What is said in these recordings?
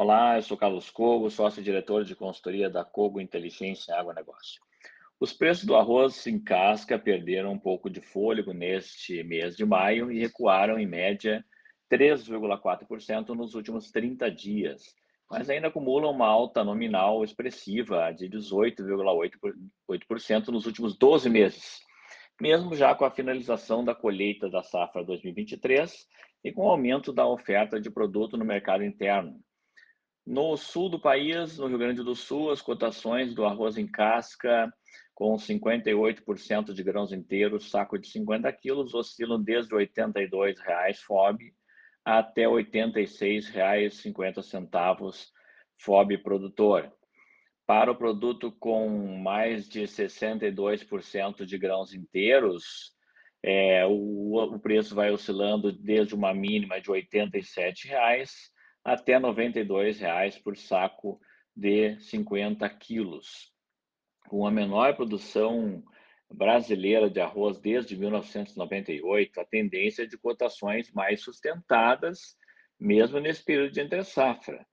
Olá, eu sou Carlos Cogo, sócio-diretor de consultoria da Cogo Inteligência Agronegócio. Os preços do arroz em casca perderam um pouco de fôlego neste mês de maio e recuaram em média 3,4% nos últimos 30 dias, mas ainda acumulam uma alta nominal expressiva de 18,8% nos últimos 12 meses, mesmo já com a finalização da colheita da safra 2023 e com o aumento da oferta de produto no mercado interno. No sul do país, no Rio Grande do Sul, as cotações do arroz em casca com 58% de grãos inteiros, saco de 50 quilos, oscilam desde R$ 82,00 FOB até R$ 86,50 FOB produtor. Para o produto com mais de 62% de grãos inteiros, é, o, o, preço vai oscilando desde uma mínima de R$ 87,00 até R$ 92,00 por saco de 50 quilos. Com a menor produção brasileira de arroz desde 1998, a tendência é de cotações mais sustentadas, mesmo nesse período de entre-safra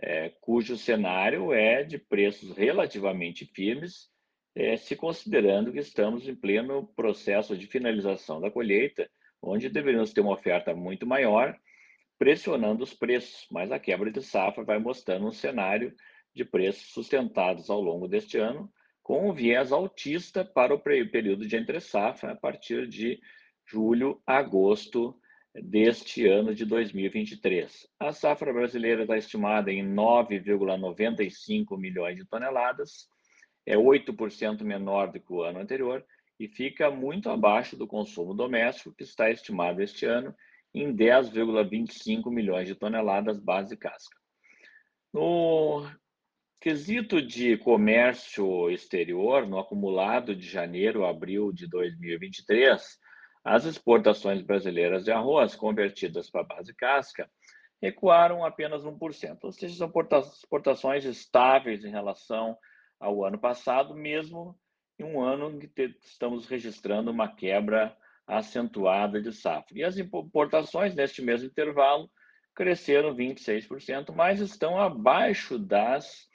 é, cujo cenário é de preços relativamente firmes, é, se considerando que estamos em pleno processo de finalização da colheita, onde deveríamos ter uma oferta muito maior, pressionando os preços, mas a quebra de safra vai mostrando um cenário de preços sustentados ao longo deste ano, com um viés altista para o período de entre-safra, a partir de julho, agosto deste ano de 2023. A safra brasileira está estimada em 9,95 milhões de toneladas, é 8% menor do que o ano anterior e fica muito abaixo do consumo doméstico, que está estimado este ano em 10,25 milhões de toneladas base casca. No quesito de comércio exterior, no acumulado de janeiro a abril de 2023, as exportações brasileiras de arroz convertidas para base casca recuaram apenas 1%, ou seja, são exportações estáveis em relação ao ano passado, mesmo em um ano em que estamos registrando uma quebra acentuada de safra. E as importações neste mesmo intervalo cresceram 26%, mas estão abaixo das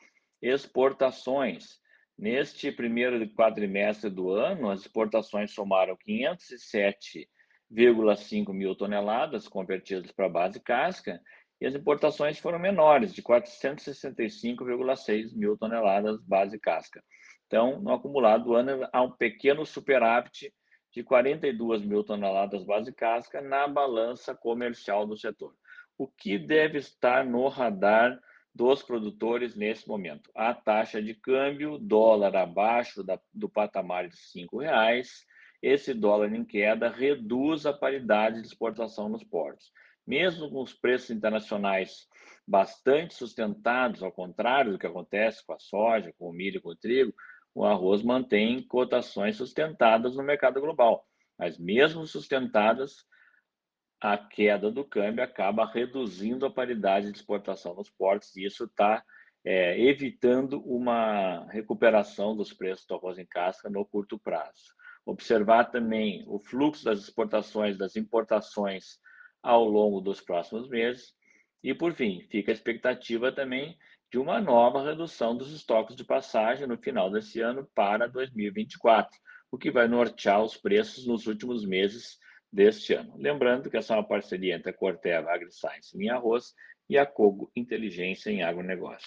exportações. Neste primeiro quadrimestre do ano, as exportações somaram 507,5 mil toneladas convertidas para base casca e as importações foram menores, de 465,6 mil toneladas base casca. Então, no acumulado do ano, há um pequeno superávit de 42 mil toneladas base casca na balança comercial do setor. O que deve estar no radar dos produtores nesse momento. A taxa de câmbio, dólar abaixo da, do patamar de cinco reais, esse dólar em queda reduz a paridade de exportação nos portos. Mesmo com os preços internacionais bastante sustentados, ao contrário do que acontece com a soja, com o milho, com o trigo, o arroz mantém cotações sustentadas no mercado global. Mas mesmo sustentadas, a queda do câmbio acaba reduzindo a paridade de exportação nos portos e isso está é, evitando uma recuperação dos preços do arroz em casca no curto prazo. Observar também o fluxo das exportações, das importações ao longo dos próximos meses. E, por fim, fica a expectativa também de uma nova redução dos estoques de passagem no final desse ano para 2024, o que vai nortear os preços nos últimos meses deste ano. Lembrando que essa é uma parceria entre a Corteva AgriScience em arroz e a Cogo Inteligência em agronegócio.